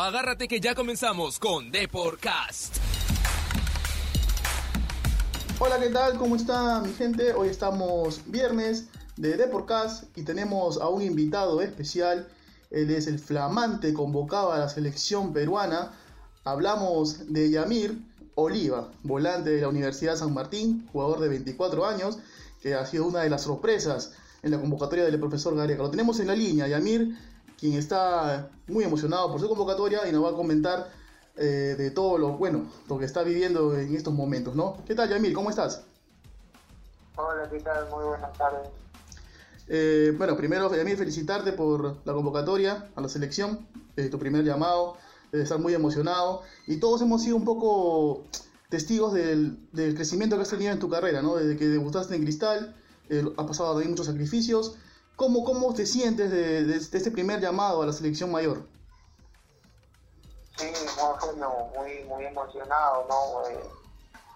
Agárrate que ya comenzamos con Deporcast. Hola, ¿qué tal? ¿Cómo está mi gente? Hoy estamos viernes de Deporcast y tenemos a un invitado especial. Él es el flamante convocado a la selección peruana. Hablamos de Yamir Oliva, volante de la Universidad San Martín, jugador de 24 años, que ha sido una de las sorpresas en la convocatoria del profesor Gareca. Lo tenemos en la línea, Yamir, quien está muy emocionado por su convocatoria y nos va a comentar eh, de todo lo bueno, lo que está viviendo en estos momentos, ¿no? ¿Qué tal, Yamir? ¿Cómo estás? Hola, ¿qué tal? Muy buenas tardes. Eh, bueno, primero, Yamir, felicitarte por la convocatoria a la selección, eh, tu primer llamado, estar muy emocionado y todos hemos sido un poco testigos del, del, crecimiento que has tenido en tu carrera, ¿no? Desde que debutaste en Cristal, eh, has pasado también muchos sacrificios. ¿Cómo, cómo te sientes de, de, de, este primer llamado a la selección mayor? Sí, no, muy, muy emocionado, ¿no? Eh,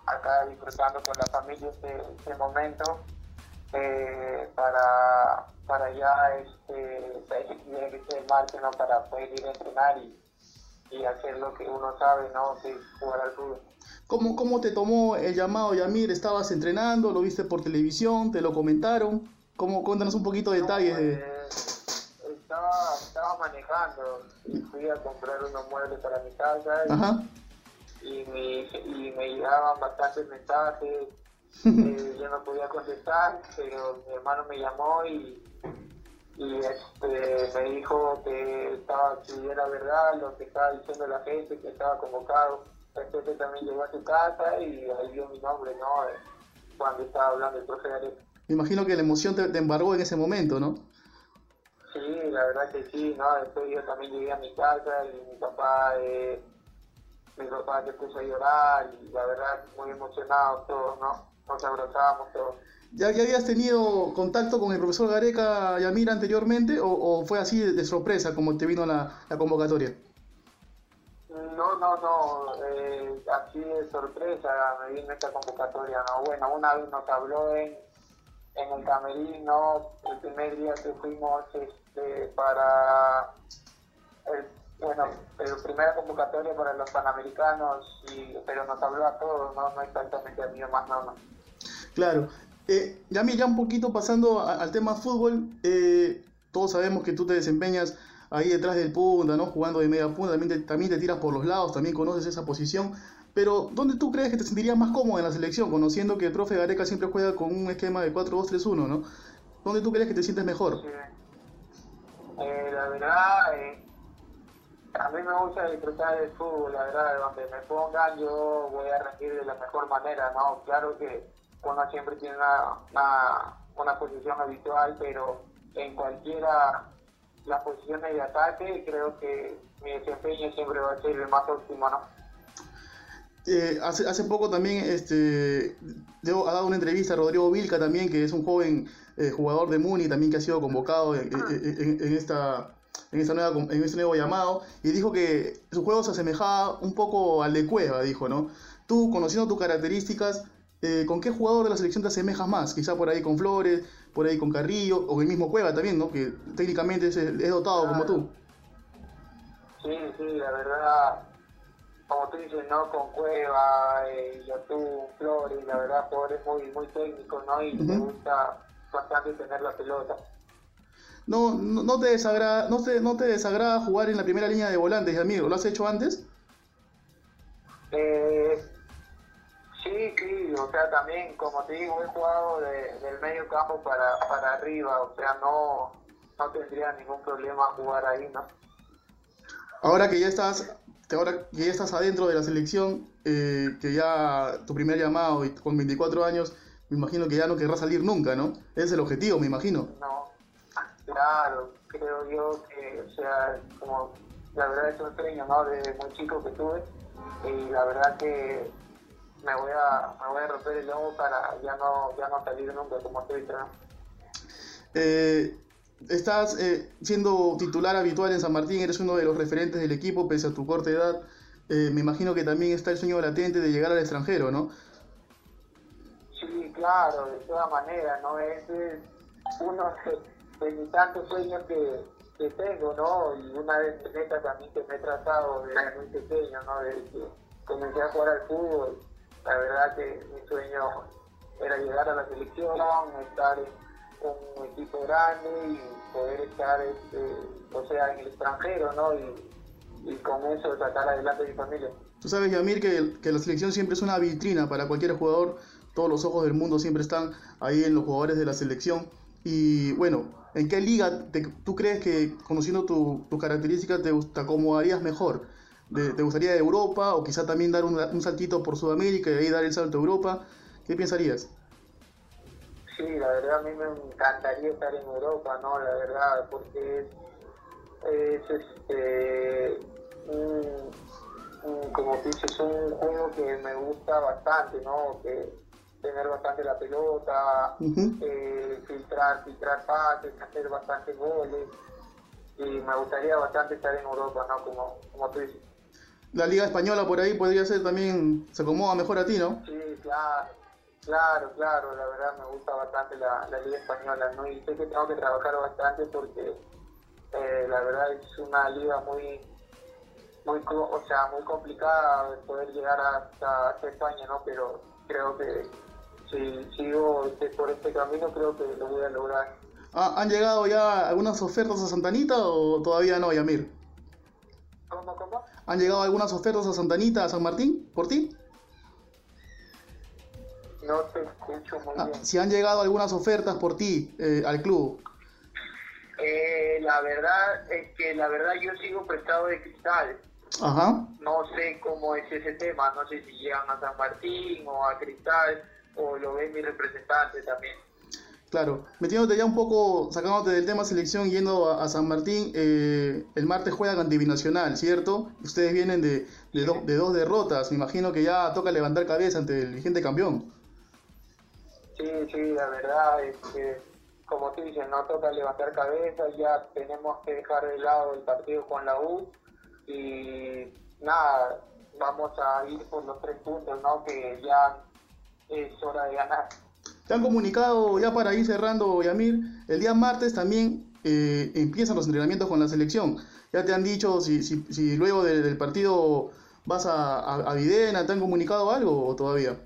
acá disfrutando con la familia este, este momento eh, para, para ya este, este martes, ¿no? Para poder ir a entrenar y, y hacer lo que uno sabe, ¿no? Que jugar al fútbol. ¿Cómo, ¿Cómo te tomó el llamado, Yamir? ¿Estabas entrenando? ¿Lo viste por televisión? ¿Te lo comentaron? ¿Cómo, cuéntanos un poquito de detalles. De... Eh, estaba, estaba manejando y fui a comprar unos muebles para mi casa y, Ajá. y, me, y me llegaban bastantes mensajes. eh, yo no podía contestar, pero mi hermano me llamó y, y este, me dijo que estaba si era verdad lo que estaba diciendo la gente, que estaba convocado. Entonces también llegó a su casa y ahí vio mi nombre, ¿no? Cuando estaba hablando el profe. Me imagino que la emoción te, te, embargó en ese momento, ¿no? Sí, la verdad que sí, ¿no? Después yo también llegué a mi casa y mi papá, eh, mi papá se puso a llorar y la verdad muy emocionados todos, ¿no? Nos abrazábamos todos. ¿Ya, ¿Ya habías tenido contacto con el profesor Gareca Yamir anteriormente o, o fue así de, de, sorpresa como te vino la, la convocatoria? No, no, no, eh, así de sorpresa me vino esta convocatoria, ¿no? Bueno, una vez nos habló en, en el camerino, el primer día que fuimos este, para, el, bueno, la primera convocatoria para los Panamericanos, y, pero nos habló a todos, no, no exactamente a mí más, no. Claro. Eh, Yamir, ya un poquito pasando a, al tema fútbol, eh, todos sabemos que tú te desempeñas ahí detrás del punta, ¿no? Jugando de media punta, también te, también te tiras por los lados, también conoces esa posición. Pero, ¿dónde tú crees que te sentirías más cómodo en la selección, conociendo que el profe Gareca siempre juega con un esquema de 4-2-3-1, ¿no? ¿Dónde tú crees que te sientes mejor? Eh, la verdad, eh, a mí me gusta disfrutar del fútbol, la verdad, donde me pongan yo voy a rendir de la mejor manera, ¿no? Claro que uno siempre tiene una, una, una posición habitual, pero en cualquiera las posiciones de ataque, creo que mi desempeño siempre va a ser el más óptimo, ¿no? Eh, hace, hace poco también este, Debo, ha dado una entrevista a Rodrigo Vilca también, que es un joven eh, jugador de Muni, también que ha sido convocado en, en, en, esta, en, esta nueva, en este nuevo llamado, y dijo que su juego se asemejaba un poco al de Cueva, dijo, ¿no? Tú, conociendo tus características, eh, ¿con qué jugador de la selección te asemejas más? Quizá por ahí con Flores, por ahí con Carrillo, o el mismo Cueva también, ¿no? Que técnicamente es, es dotado como tú. Sí, sí, la verdad, como tú dices, ¿no? Con Cueva, eh, Yotú, Flores, la verdad, jugadores muy, muy técnicos, ¿no? Y uh -huh. me gusta bastante tener la pelota. No, no, no, te desagrada, no, te, ¿No te desagrada jugar en la primera línea de volantes, amigo? ¿Lo has hecho antes? Eh, Sí, sí, o sea, también, como te digo, he jugado de, del medio campo para, para arriba, o sea, no, no tendría ningún problema jugar ahí, ¿no? Ahora que ya estás, ahora que ya estás adentro de la selección, eh, que ya tu primer llamado y con 24 años, me imagino que ya no querrás salir nunca, ¿no? Ese es el objetivo, me imagino. No, claro, creo yo que, o sea, como la verdad es un sueño, ¿no? Desde muy chico que tuve, y la verdad que me voy a, me voy a romper el lomo para ya no, ya no salir nunca como estoy entrenando. Eh, estás eh, siendo titular habitual en San Martín, eres uno de los referentes del equipo pese a tu corta edad. Eh, me imagino que también está el sueño latente de llegar al extranjero, ¿no? Sí, claro, de todas maneras, ¿no? Es uno de, de mis tantos sueños que, que tengo, ¿no? Y una de mis metas también que me he trazado desde muy pequeño, ¿no? Desde que comencé a jugar al fútbol, la verdad que mi sueño era llegar a la selección, estar en un equipo grande y poder estar, este, o sea, en el extranjero, ¿no? Y, con eso sacar adelante a mi familia. Tú sabes, Yamir, que, que la selección siempre es una vitrina para cualquier jugador. Todos los ojos del mundo siempre están ahí en los jugadores de la selección. Y bueno, ¿en qué liga tú crees que, conociendo tus tu características, te, te, acomodarías mejor? ¿Te gustaría Europa o quizá también dar un, un, saltito por Sudamérica y ahí dar el salto a Europa? ¿Qué pensarías? Sí, la verdad a mí me encantaría estar en Europa, ¿no? La verdad, porque es, es este, un, un, como dices, un juego que me gusta bastante, ¿no? Que tener bastante la pelota, uh -huh. eh, filtrar, filtrar pases, hacer bastantes goles. Y me gustaría bastante estar en Europa, ¿no? Como, como tú dices. La Liga Española por ahí podría ser también, se acomoda mejor a ti, ¿no? Sí, claro, claro, claro, la verdad me gusta bastante la, la Liga Española, ¿no? Y sé que tengo que trabajar bastante porque eh, la verdad es una liga muy, muy, o sea, muy complicada de poder llegar hasta, hasta España, ¿no? Pero creo que si sigo este, por este camino, creo que lo voy a lograr. Ah, ¿Han llegado ya algunas ofertas a Santanita o todavía no, Yamir? ¿Cómo, cómo? ¿Han llegado algunas ofertas a Santanita, a San Martín, por ti? No te escucho muy Ah, bien. si han llegado algunas ofertas por ti eh, al club. Eh, la verdad es que la verdad yo sigo prestado de cristal. Ajá. No sé cómo es ese tema, no sé si llegan a San Martín o a Cristal o lo ven mi representante también. Claro, metiéndote ya un poco, sacándote del tema selección, yendo a, a San Martín, eh, el martes juega con Binacional, ¿cierto? Ustedes vienen de, de, do- de dos derrotas, me imagino que ya toca levantar cabeza ante el vigente campeón. Sí, sí, la verdad es que, como tú dices, no toca levantar cabeza, ya tenemos que dejar de lado el partido con la U y nada, vamos a ir por los tres puntos, ¿no? Que ya es hora de ganar. Te han comunicado, ya para ir cerrando, Yamir, el día martes también eh, empiezan los entrenamientos con la selección. Ya te han dicho si, si, si luego de- del partido vas a, a Videna, ¿te han comunicado algo o todavía?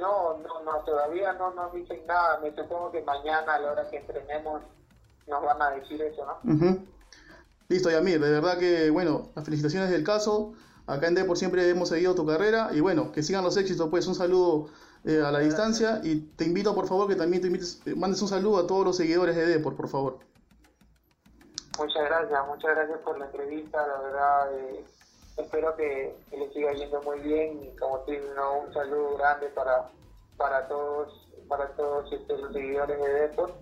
No, no, no, todavía no nos dicen nada. Me supongo que mañana a la hora que entrenemos nos van a decir eso, ¿no? Ujú. Listo, Yamir, de verdad que, bueno, las felicitaciones del caso. Acá en Depor siempre hemos seguido tu carrera y bueno, que sigan los éxitos, pues un saludo eh, a la distancia y te invito por favor que también te invites, eh, mandes un saludo a todos los seguidores de Depor, por favor. Muchas gracias, muchas gracias por la entrevista, la verdad. eh, espero que, que le siga yendo muy bien y como te digo, ¿no? un saludo grande para, para todos, para todos este, los seguidores de Deport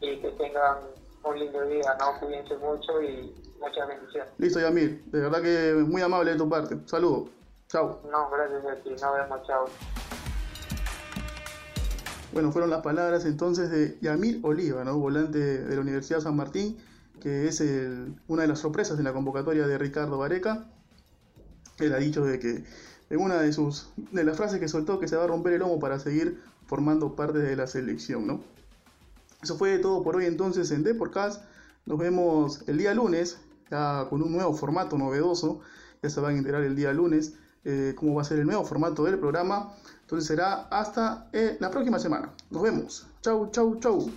y que tengan un lindo día, ¿no? Cuídense mucho y muchas bendiciones. Listo, Yamir, de verdad que muy amable de tu parte. Saludo. Chao. No, gracias a ti, nos vemos, chao. Bueno, fueron las palabras entonces de Yamir Oliva, ¿no? volante de la Universidad San Martín, que es el- una de las sorpresas en la convocatoria de Ricardo Vareca. Él ha dicho de que en una de sus de las frases que soltó que se va a romper el lomo para seguir formando parte de la selección, ¿no? Eso fue todo por hoy entonces en Deporcast. Nos vemos el día lunes, ya con un nuevo formato novedoso. Ya se van a enterar el día lunes eh, cómo va a ser el nuevo formato del programa. Entonces será hasta eh, la próxima semana. Nos vemos. Chau, chau, chau.